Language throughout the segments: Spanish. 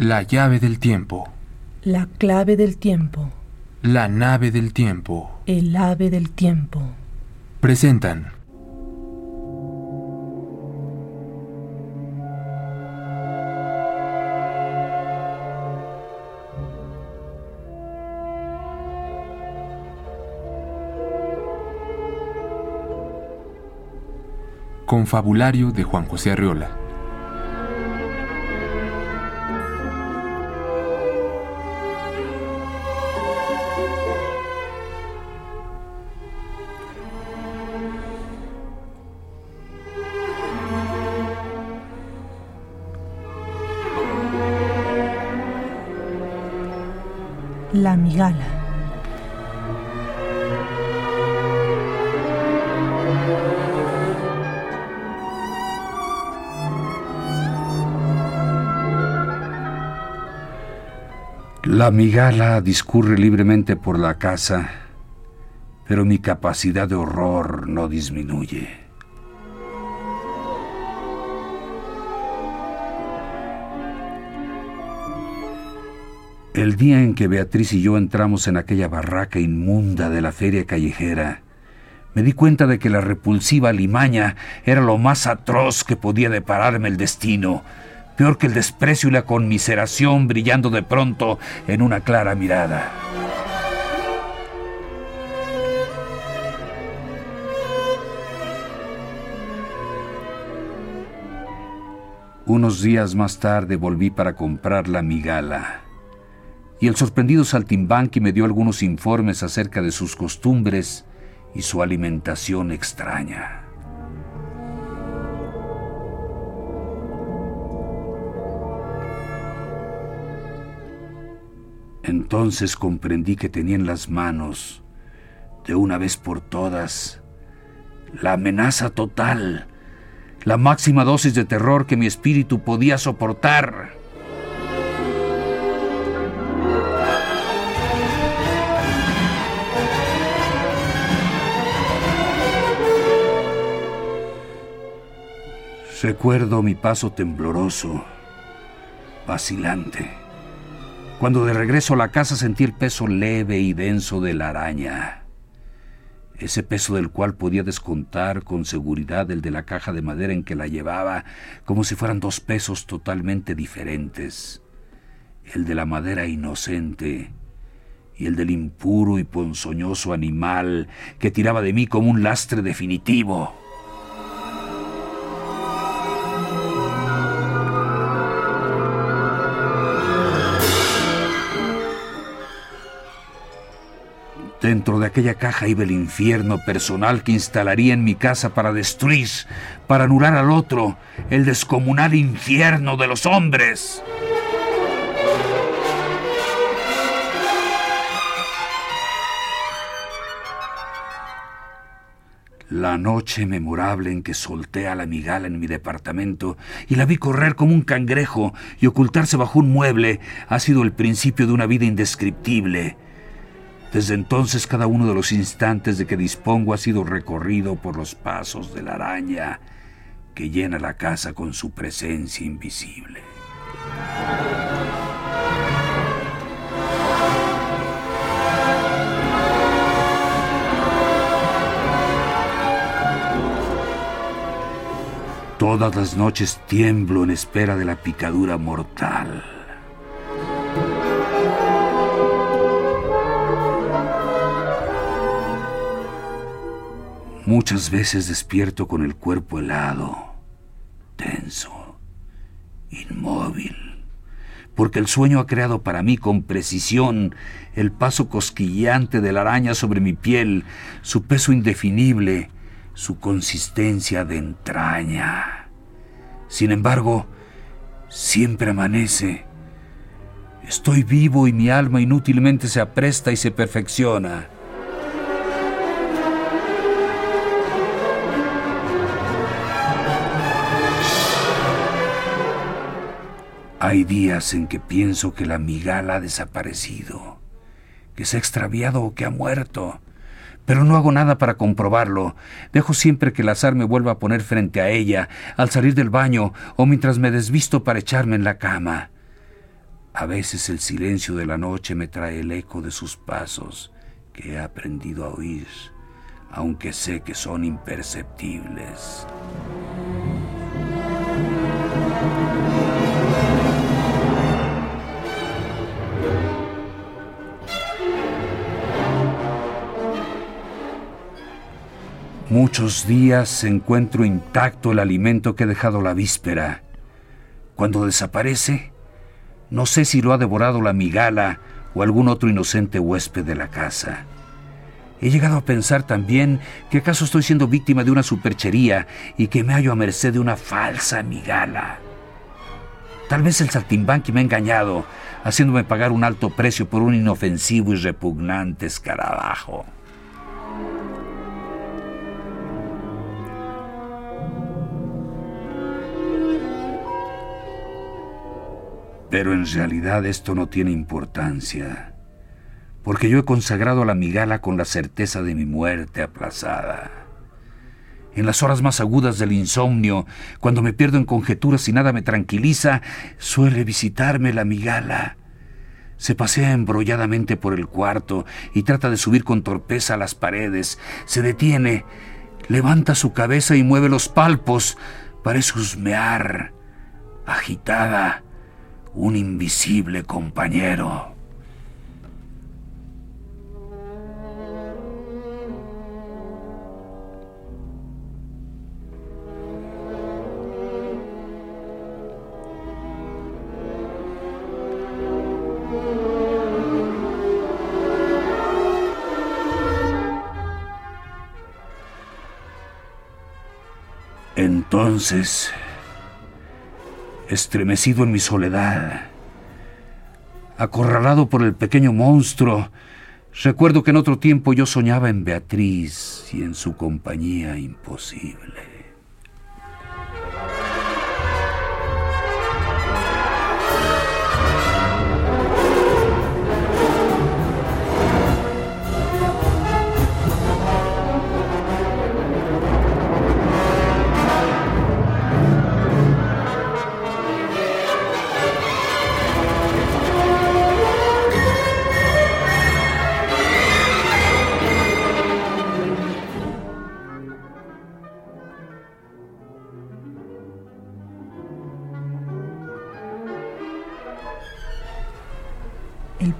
La llave del tiempo. La clave del tiempo. La nave del tiempo. El ave del tiempo. Presentan. Confabulario de Juan José Arreola. La migala. La migala discurre libremente por la casa, pero mi capacidad de horror no disminuye. El día en que Beatriz y yo entramos en aquella barraca inmunda de la feria callejera, me di cuenta de que la repulsiva limaña era lo más atroz que podía depararme el destino, peor que el desprecio y la conmiseración brillando de pronto en una clara mirada. Unos días más tarde volví para comprar la migala y el sorprendido saltimbanqui me dio algunos informes acerca de sus costumbres y su alimentación extraña. Entonces comprendí que tenía en las manos, de una vez por todas, la amenaza total, la máxima dosis de terror que mi espíritu podía soportar. Recuerdo mi paso tembloroso, vacilante. Cuando de regreso a la casa sentí el peso leve y denso de la araña. Ese peso del cual podía descontar con seguridad el de la caja de madera en que la llevaba, como si fueran dos pesos totalmente diferentes. El de la madera inocente y el del impuro y ponzoñoso animal que tiraba de mí como un lastre definitivo. Dentro de aquella caja iba el infierno personal que instalaría en mi casa para destruir, para anular al otro, el descomunal infierno de los hombres. La noche memorable en que solté a la migala en mi departamento y la vi correr como un cangrejo y ocultarse bajo un mueble ha sido el principio de una vida indescriptible desde entonces cada uno de los instantes de que dispongo ha sido recorrido por los pasos de la araña que llena la casa con su presencia invisible. Todas las noches tiemblo en espera de la picadura mortal. Muchas veces despierto con el cuerpo helado, tenso, inmóvil, porque el sueño ha creado para mí con precisión el paso cosquillante de la araña sobre mi piel, su peso indefinible, su consistencia de entraña. Sin embargo, siempre amanece. Estoy vivo y mi alma inútilmente se apresta y se perfecciona. Hay días en que pienso que la migala ha desaparecido, que se ha extraviado o que ha muerto, pero no hago nada para comprobarlo. Dejo siempre que el azar me vuelva a poner frente a ella, al salir del baño o mientras me desvisto para echarme en la cama. A veces el silencio de la noche me trae el eco de sus pasos que he aprendido a oír, aunque sé que son imperceptibles. Muchos días encuentro intacto el alimento que he dejado la víspera. Cuando desaparece, no sé si lo ha devorado la migala o algún otro inocente huésped de la casa. He llegado a pensar también que acaso estoy siendo víctima de una superchería y que me hallo a merced de una falsa migala. Tal vez el saltimbanqui me ha engañado, haciéndome pagar un alto precio por un inofensivo y repugnante escarabajo. Pero en realidad esto no tiene importancia, porque yo he consagrado a la migala con la certeza de mi muerte aplazada. En las horas más agudas del insomnio, cuando me pierdo en conjeturas y nada me tranquiliza, suele visitarme la migala. Se pasea embrolladamente por el cuarto y trata de subir con torpeza a las paredes. Se detiene, levanta su cabeza y mueve los palpos. Parece husmear, agitada un invisible compañero. Entonces estremecido en mi soledad. Acorralado por el pequeño monstruo, recuerdo que en otro tiempo yo soñaba en Beatriz y en su compañía imposible.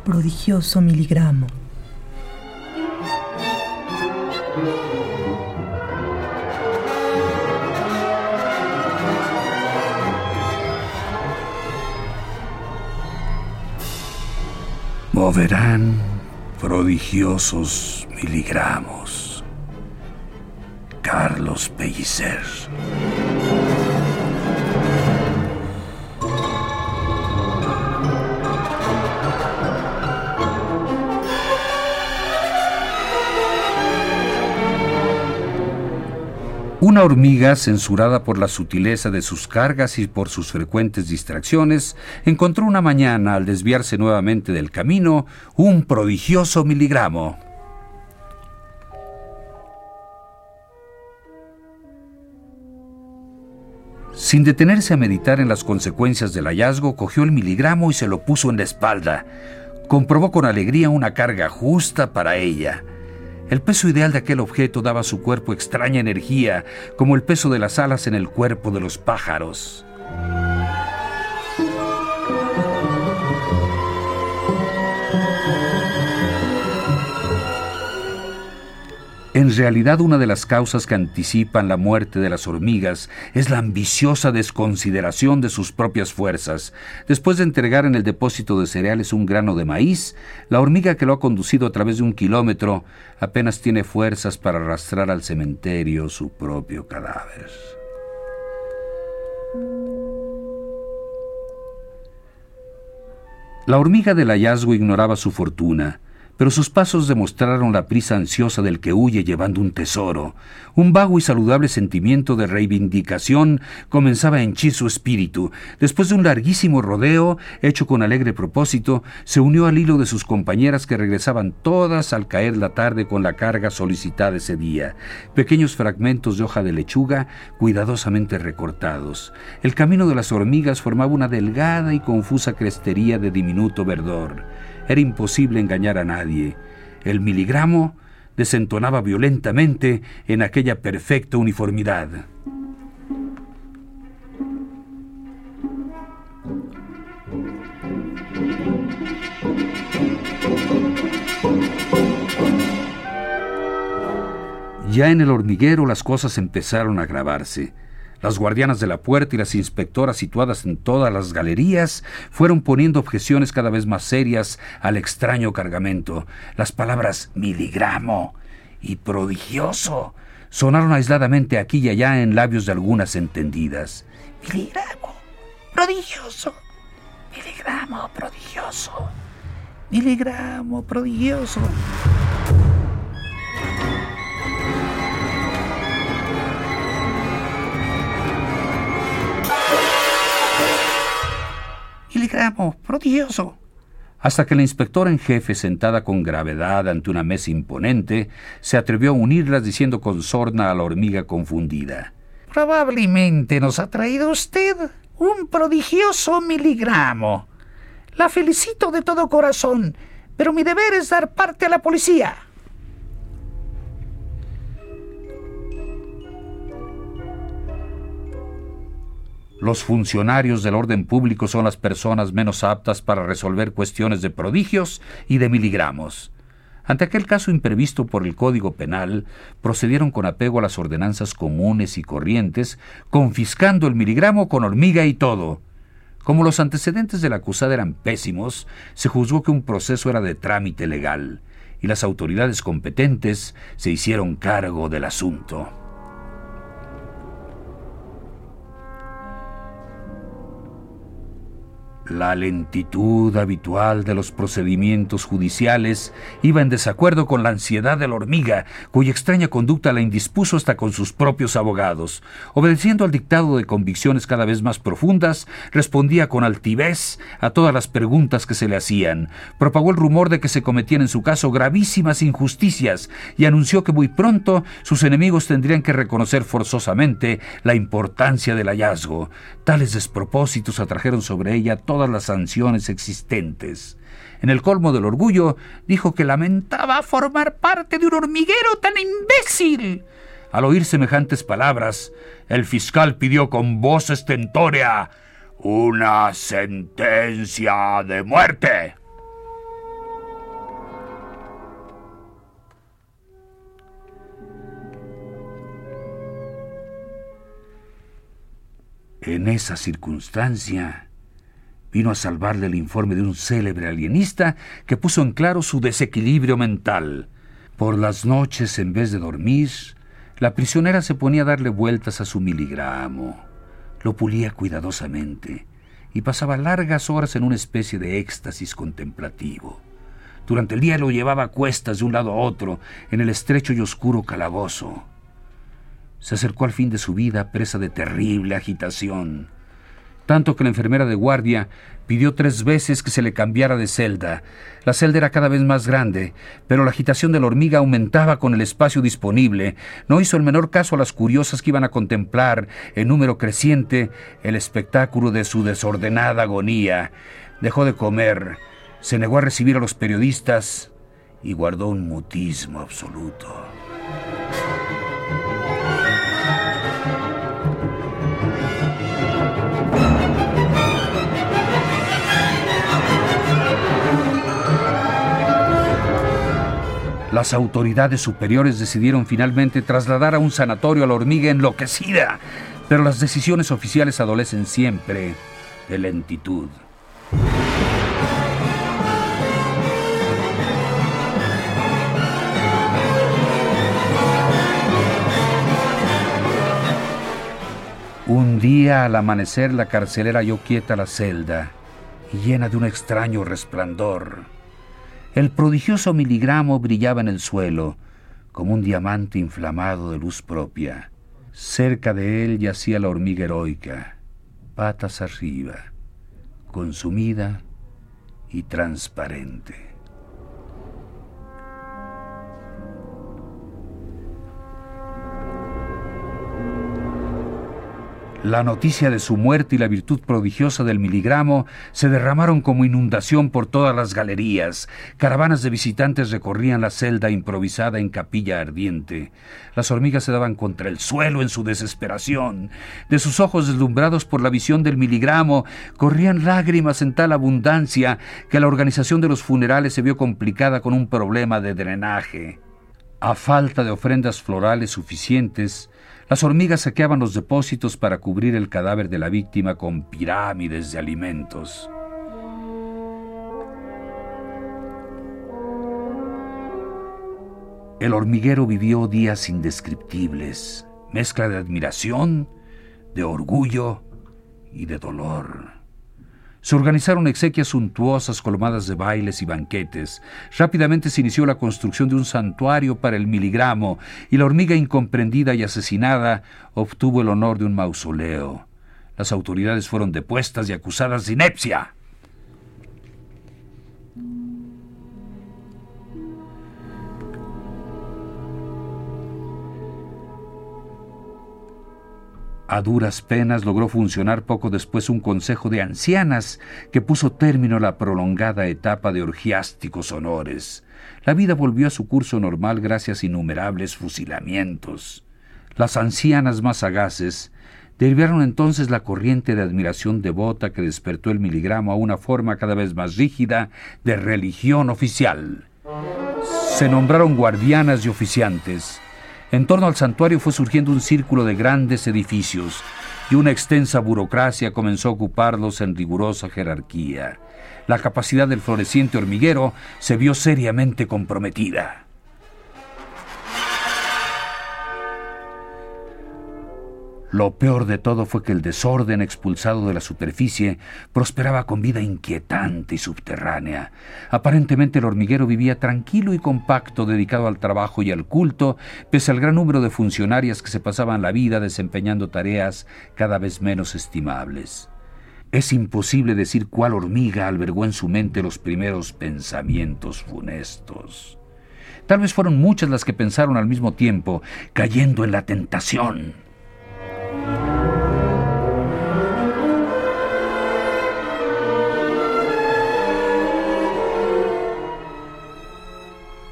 Prodigioso miligramo. Moverán prodigiosos miligramos. Carlos Pellicer. Una hormiga, censurada por la sutileza de sus cargas y por sus frecuentes distracciones, encontró una mañana, al desviarse nuevamente del camino, un prodigioso miligramo. Sin detenerse a meditar en las consecuencias del hallazgo, cogió el miligramo y se lo puso en la espalda. Comprobó con alegría una carga justa para ella. El peso ideal de aquel objeto daba a su cuerpo extraña energía, como el peso de las alas en el cuerpo de los pájaros. En realidad una de las causas que anticipan la muerte de las hormigas es la ambiciosa desconsideración de sus propias fuerzas. Después de entregar en el depósito de cereales un grano de maíz, la hormiga que lo ha conducido a través de un kilómetro apenas tiene fuerzas para arrastrar al cementerio su propio cadáver. La hormiga del hallazgo ignoraba su fortuna pero sus pasos demostraron la prisa ansiosa del que huye llevando un tesoro. Un vago y saludable sentimiento de reivindicación comenzaba a henchir su espíritu. Después de un larguísimo rodeo, hecho con alegre propósito, se unió al hilo de sus compañeras que regresaban todas al caer la tarde con la carga solicitada ese día. Pequeños fragmentos de hoja de lechuga, cuidadosamente recortados. El camino de las hormigas formaba una delgada y confusa crestería de diminuto verdor. Era imposible engañar a nadie. El miligramo desentonaba violentamente en aquella perfecta uniformidad. Ya en el hormiguero las cosas empezaron a agravarse. Las guardianas de la puerta y las inspectoras situadas en todas las galerías fueron poniendo objeciones cada vez más serias al extraño cargamento. Las palabras miligramo y prodigioso sonaron aisladamente aquí y allá en labios de algunas entendidas. Miligramo, prodigioso, miligramo, prodigioso, miligramo, prodigioso. Miligramo, prodigioso. Hasta que la inspectora en jefe, sentada con gravedad ante una mesa imponente, se atrevió a unirlas diciendo con sorna a la hormiga confundida. Probablemente nos ha traído usted un prodigioso miligramo. La felicito de todo corazón, pero mi deber es dar parte a la policía. Los funcionarios del orden público son las personas menos aptas para resolver cuestiones de prodigios y de miligramos. Ante aquel caso imprevisto por el Código Penal, procedieron con apego a las ordenanzas comunes y corrientes, confiscando el miligramo con hormiga y todo. Como los antecedentes de la acusada eran pésimos, se juzgó que un proceso era de trámite legal, y las autoridades competentes se hicieron cargo del asunto. La lentitud habitual de los procedimientos judiciales iba en desacuerdo con la ansiedad de la hormiga, cuya extraña conducta la indispuso hasta con sus propios abogados. Obedeciendo al dictado de convicciones cada vez más profundas, respondía con altivez a todas las preguntas que se le hacían. Propagó el rumor de que se cometían en su caso gravísimas injusticias y anunció que muy pronto sus enemigos tendrían que reconocer forzosamente la importancia del hallazgo. Tales despropósitos atrajeron sobre ella todas las sanciones existentes. En el colmo del orgullo, dijo que lamentaba formar parte de un hormiguero tan imbécil. Al oír semejantes palabras, el fiscal pidió con voz estentórea una sentencia de muerte. En esa circunstancia, vino a salvarle el informe de un célebre alienista que puso en claro su desequilibrio mental. Por las noches, en vez de dormir, la prisionera se ponía a darle vueltas a su miligramo. Lo pulía cuidadosamente y pasaba largas horas en una especie de éxtasis contemplativo. Durante el día lo llevaba a cuestas de un lado a otro en el estrecho y oscuro calabozo. Se acercó al fin de su vida presa de terrible agitación tanto que la enfermera de guardia pidió tres veces que se le cambiara de celda. La celda era cada vez más grande, pero la agitación de la hormiga aumentaba con el espacio disponible. No hizo el menor caso a las curiosas que iban a contemplar, en número creciente, el espectáculo de su desordenada agonía. Dejó de comer, se negó a recibir a los periodistas y guardó un mutismo absoluto. Las autoridades superiores decidieron finalmente trasladar a un sanatorio a la hormiga enloquecida, pero las decisiones oficiales adolecen siempre de lentitud. Un día al amanecer la carcelera halló quieta la celda llena de un extraño resplandor. El prodigioso miligramo brillaba en el suelo, como un diamante inflamado de luz propia. Cerca de él yacía la hormiga heroica, patas arriba, consumida y transparente. La noticia de su muerte y la virtud prodigiosa del miligramo se derramaron como inundación por todas las galerías. Caravanas de visitantes recorrían la celda improvisada en capilla ardiente. Las hormigas se daban contra el suelo en su desesperación. De sus ojos deslumbrados por la visión del miligramo corrían lágrimas en tal abundancia que la organización de los funerales se vio complicada con un problema de drenaje. A falta de ofrendas florales suficientes, las hormigas saqueaban los depósitos para cubrir el cadáver de la víctima con pirámides de alimentos. El hormiguero vivió días indescriptibles, mezcla de admiración, de orgullo y de dolor. Se organizaron exequias suntuosas colmadas de bailes y banquetes. Rápidamente se inició la construcción de un santuario para el miligramo y la hormiga incomprendida y asesinada obtuvo el honor de un mausoleo. Las autoridades fueron depuestas y acusadas de inepcia. A duras penas logró funcionar poco después un consejo de ancianas que puso término a la prolongada etapa de orgiásticos honores. La vida volvió a su curso normal gracias a innumerables fusilamientos. Las ancianas más sagaces derivaron entonces la corriente de admiración devota que despertó el miligramo a una forma cada vez más rígida de religión oficial. Se nombraron guardianas y oficiantes en torno al santuario fue surgiendo un círculo de grandes edificios y una extensa burocracia comenzó a ocuparlos en rigurosa jerarquía. La capacidad del floreciente hormiguero se vio seriamente comprometida. Lo peor de todo fue que el desorden expulsado de la superficie prosperaba con vida inquietante y subterránea. Aparentemente el hormiguero vivía tranquilo y compacto, dedicado al trabajo y al culto, pese al gran número de funcionarias que se pasaban la vida desempeñando tareas cada vez menos estimables. Es imposible decir cuál hormiga albergó en su mente los primeros pensamientos funestos. Tal vez fueron muchas las que pensaron al mismo tiempo, cayendo en la tentación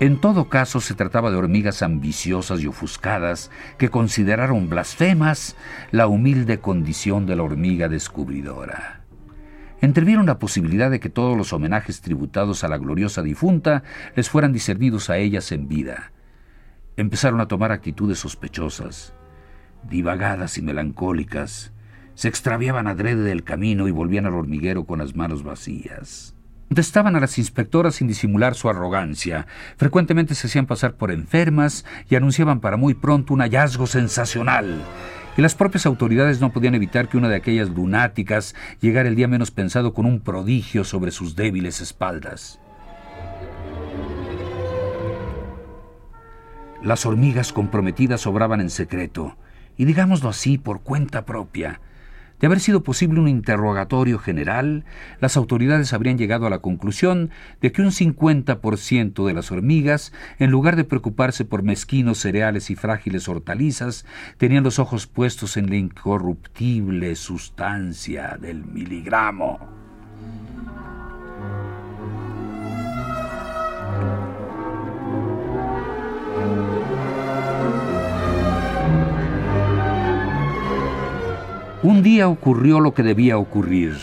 en todo caso se trataba de hormigas ambiciosas y ofuscadas que consideraron blasfemas la humilde condición de la hormiga descubridora. Entrevieron la posibilidad de que todos los homenajes tributados a la gloriosa difunta les fueran diservidos a ellas en vida. Empezaron a tomar actitudes sospechosas divagadas y melancólicas, se extraviaban adrede del camino y volvían al hormiguero con las manos vacías. Contestaban a las inspectoras sin disimular su arrogancia. Frecuentemente se hacían pasar por enfermas y anunciaban para muy pronto un hallazgo sensacional. Y las propias autoridades no podían evitar que una de aquellas lunáticas llegara el día menos pensado con un prodigio sobre sus débiles espaldas. Las hormigas comprometidas obraban en secreto y digámoslo así por cuenta propia. De haber sido posible un interrogatorio general, las autoridades habrían llegado a la conclusión de que un 50% de las hormigas, en lugar de preocuparse por mezquinos cereales y frágiles hortalizas, tenían los ojos puestos en la incorruptible sustancia del miligramo. Un día ocurrió lo que debía ocurrir.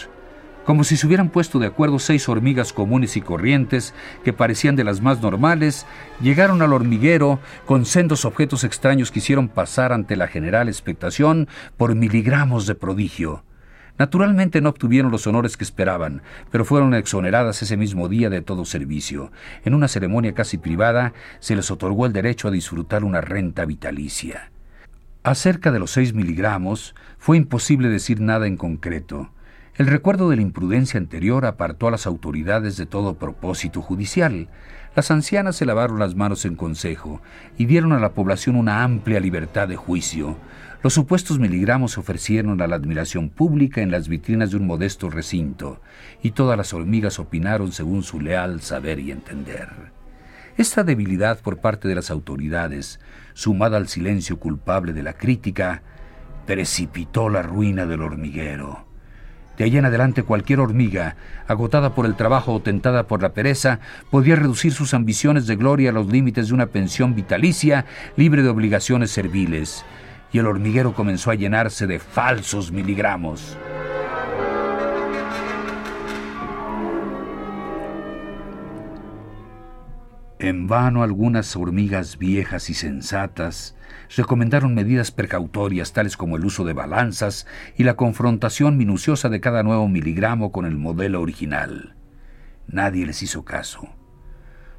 Como si se hubieran puesto de acuerdo seis hormigas comunes y corrientes, que parecían de las más normales, llegaron al hormiguero con sendos objetos extraños que hicieron pasar ante la general expectación por miligramos de prodigio. Naturalmente no obtuvieron los honores que esperaban, pero fueron exoneradas ese mismo día de todo servicio. En una ceremonia casi privada se les otorgó el derecho a disfrutar una renta vitalicia. Acerca de los seis miligramos, fue imposible decir nada en concreto. El recuerdo de la imprudencia anterior apartó a las autoridades de todo propósito judicial. Las ancianas se lavaron las manos en consejo y dieron a la población una amplia libertad de juicio. Los supuestos miligramos se ofrecieron a la admiración pública en las vitrinas de un modesto recinto, y todas las hormigas opinaron según su leal saber y entender. Esta debilidad por parte de las autoridades, sumada al silencio culpable de la crítica, precipitó la ruina del hormiguero. De allí en adelante cualquier hormiga, agotada por el trabajo o tentada por la pereza, podía reducir sus ambiciones de gloria a los límites de una pensión vitalicia libre de obligaciones serviles, y el hormiguero comenzó a llenarse de falsos miligramos. En vano algunas hormigas viejas y sensatas recomendaron medidas precautorias tales como el uso de balanzas y la confrontación minuciosa de cada nuevo miligramo con el modelo original. Nadie les hizo caso.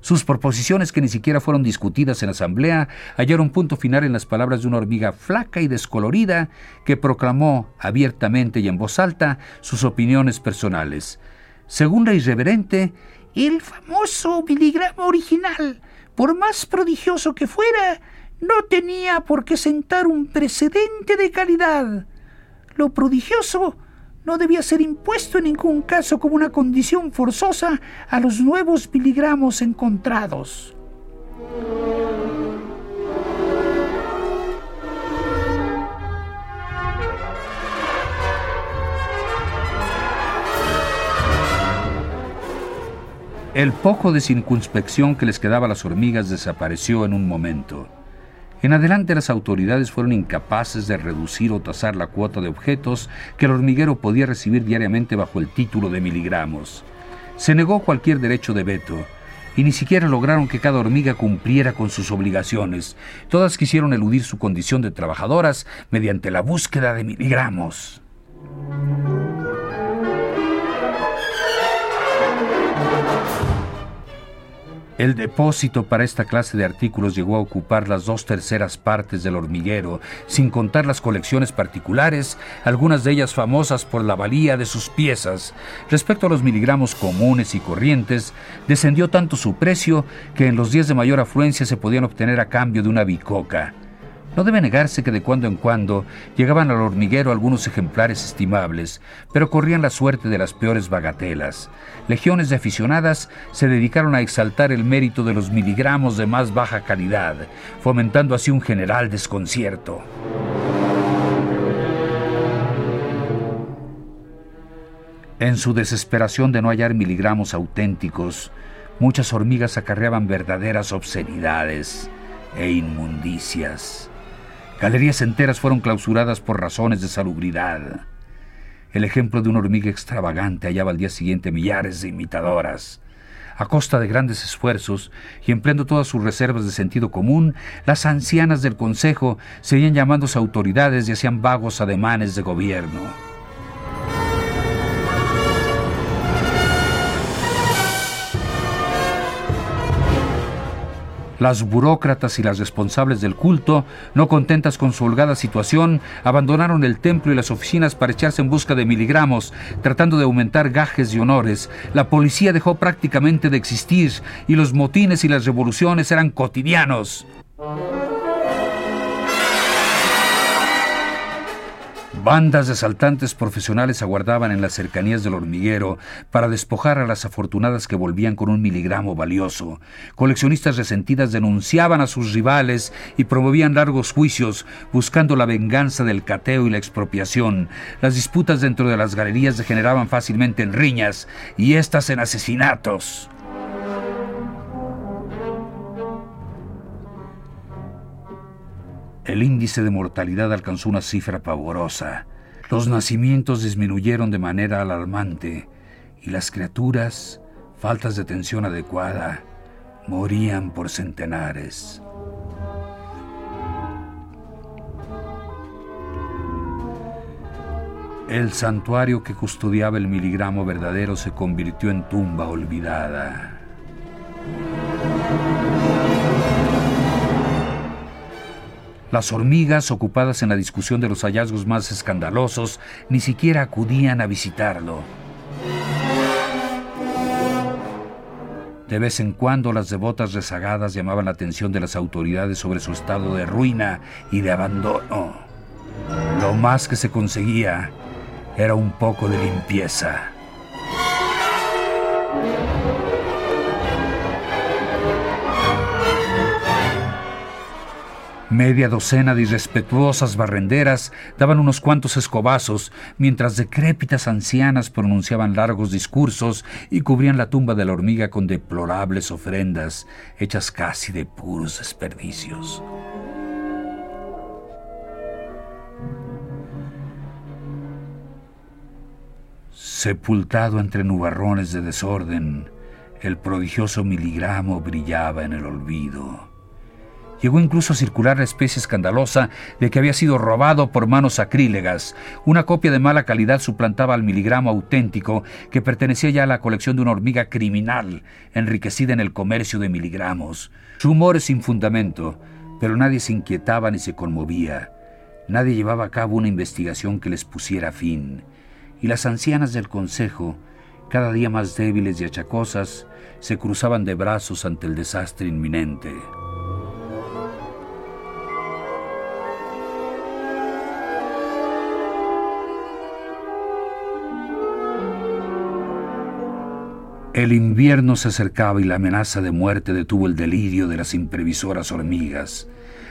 Sus proposiciones, que ni siquiera fueron discutidas en asamblea, hallaron punto final en las palabras de una hormiga flaca y descolorida que proclamó abiertamente y en voz alta sus opiniones personales. Según la irreverente, el famoso miligramo original, por más prodigioso que fuera, no tenía por qué sentar un precedente de calidad. Lo prodigioso no debía ser impuesto en ningún caso como una condición forzosa a los nuevos miligramos encontrados. El poco de circunspección que les quedaba a las hormigas desapareció en un momento. En adelante las autoridades fueron incapaces de reducir o tasar la cuota de objetos que el hormiguero podía recibir diariamente bajo el título de miligramos. Se negó cualquier derecho de veto y ni siquiera lograron que cada hormiga cumpliera con sus obligaciones. Todas quisieron eludir su condición de trabajadoras mediante la búsqueda de miligramos. El depósito para esta clase de artículos llegó a ocupar las dos terceras partes del hormiguero, sin contar las colecciones particulares, algunas de ellas famosas por la valía de sus piezas. Respecto a los miligramos comunes y corrientes, descendió tanto su precio que en los días de mayor afluencia se podían obtener a cambio de una bicoca. No debe negarse que de cuando en cuando llegaban al hormiguero algunos ejemplares estimables, pero corrían la suerte de las peores bagatelas. Legiones de aficionadas se dedicaron a exaltar el mérito de los miligramos de más baja calidad, fomentando así un general desconcierto. En su desesperación de no hallar miligramos auténticos, muchas hormigas acarreaban verdaderas obscenidades e inmundicias. Galerías enteras fueron clausuradas por razones de salubridad. El ejemplo de una hormiga extravagante hallaba al día siguiente millares de imitadoras. A costa de grandes esfuerzos y empleando todas sus reservas de sentido común, las ancianas del Consejo seguían llamándose autoridades y hacían vagos ademanes de gobierno. Las burócratas y las responsables del culto, no contentas con su holgada situación, abandonaron el templo y las oficinas para echarse en busca de miligramos, tratando de aumentar gajes y honores. La policía dejó prácticamente de existir y los motines y las revoluciones eran cotidianos. Bandas de asaltantes profesionales aguardaban en las cercanías del hormiguero para despojar a las afortunadas que volvían con un miligramo valioso. Coleccionistas resentidas denunciaban a sus rivales y promovían largos juicios buscando la venganza del cateo y la expropiación. Las disputas dentro de las galerías degeneraban fácilmente en riñas y estas en asesinatos. El índice de mortalidad alcanzó una cifra pavorosa. Los nacimientos disminuyeron de manera alarmante y las criaturas, faltas de atención adecuada, morían por centenares. El santuario que custodiaba el miligramo verdadero se convirtió en tumba olvidada. Las hormigas, ocupadas en la discusión de los hallazgos más escandalosos, ni siquiera acudían a visitarlo. De vez en cuando las devotas rezagadas llamaban la atención de las autoridades sobre su estado de ruina y de abandono. Lo más que se conseguía era un poco de limpieza. Media docena de irrespetuosas barrenderas daban unos cuantos escobazos, mientras decrépitas ancianas pronunciaban largos discursos y cubrían la tumba de la hormiga con deplorables ofrendas, hechas casi de puros desperdicios. Sepultado entre nubarrones de desorden, el prodigioso miligramo brillaba en el olvido. Llegó incluso a circular la especie escandalosa de que había sido robado por manos sacrílegas. Una copia de mala calidad suplantaba al miligramo auténtico que pertenecía ya a la colección de una hormiga criminal, enriquecida en el comercio de miligramos. Rumores sin fundamento, pero nadie se inquietaba ni se conmovía. Nadie llevaba a cabo una investigación que les pusiera fin. Y las ancianas del consejo, cada día más débiles y achacosas, se cruzaban de brazos ante el desastre inminente. El invierno se acercaba y la amenaza de muerte detuvo el delirio de las imprevisoras hormigas.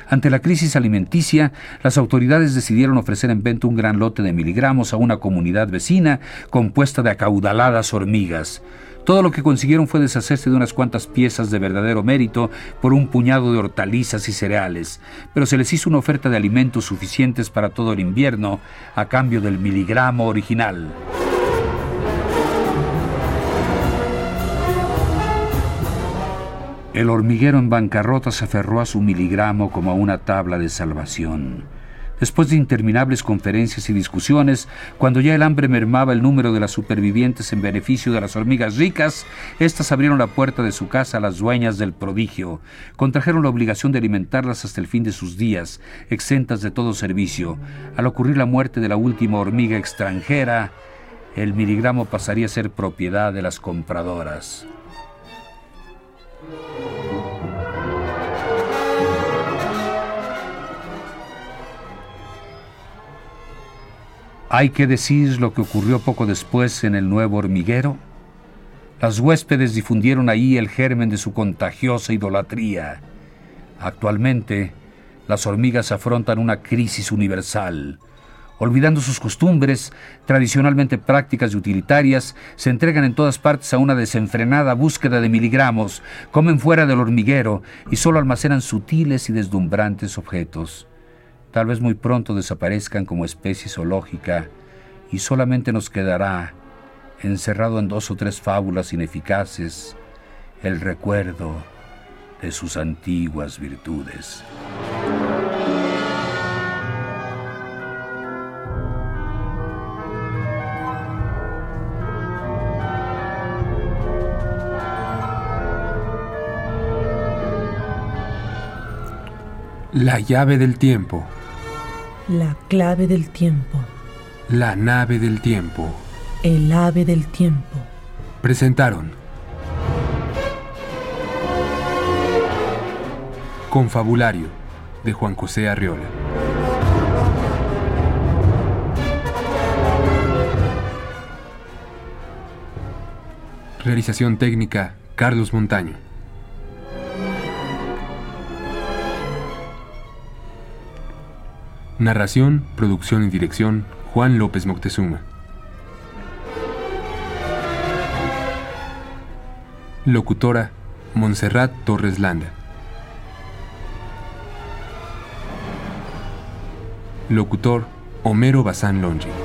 Ante la crisis alimenticia, las autoridades decidieron ofrecer en venta un gran lote de miligramos a una comunidad vecina compuesta de acaudaladas hormigas. Todo lo que consiguieron fue deshacerse de unas cuantas piezas de verdadero mérito por un puñado de hortalizas y cereales, pero se les hizo una oferta de alimentos suficientes para todo el invierno a cambio del miligramo original. El hormiguero en bancarrota se aferró a su miligramo como a una tabla de salvación. Después de interminables conferencias y discusiones, cuando ya el hambre mermaba el número de las supervivientes en beneficio de las hormigas ricas, éstas abrieron la puerta de su casa a las dueñas del prodigio. Contrajeron la obligación de alimentarlas hasta el fin de sus días, exentas de todo servicio. Al ocurrir la muerte de la última hormiga extranjera, el miligramo pasaría a ser propiedad de las compradoras. Hay que decir lo que ocurrió poco después en el nuevo hormiguero. Las huéspedes difundieron ahí el germen de su contagiosa idolatría. Actualmente, las hormigas afrontan una crisis universal. Olvidando sus costumbres, tradicionalmente prácticas y utilitarias, se entregan en todas partes a una desenfrenada búsqueda de miligramos, comen fuera del hormiguero y solo almacenan sutiles y deslumbrantes objetos tal vez muy pronto desaparezcan como especie zoológica y solamente nos quedará, encerrado en dos o tres fábulas ineficaces, el recuerdo de sus antiguas virtudes. La llave del tiempo. La clave del tiempo. La nave del tiempo. El ave del tiempo. Presentaron. Confabulario de Juan José Arriola. Realización técnica Carlos Montaño. Narración, producción y dirección, Juan López Moctezuma. Locutora, Montserrat Torres Landa. Locutor, Homero Bazán Longi.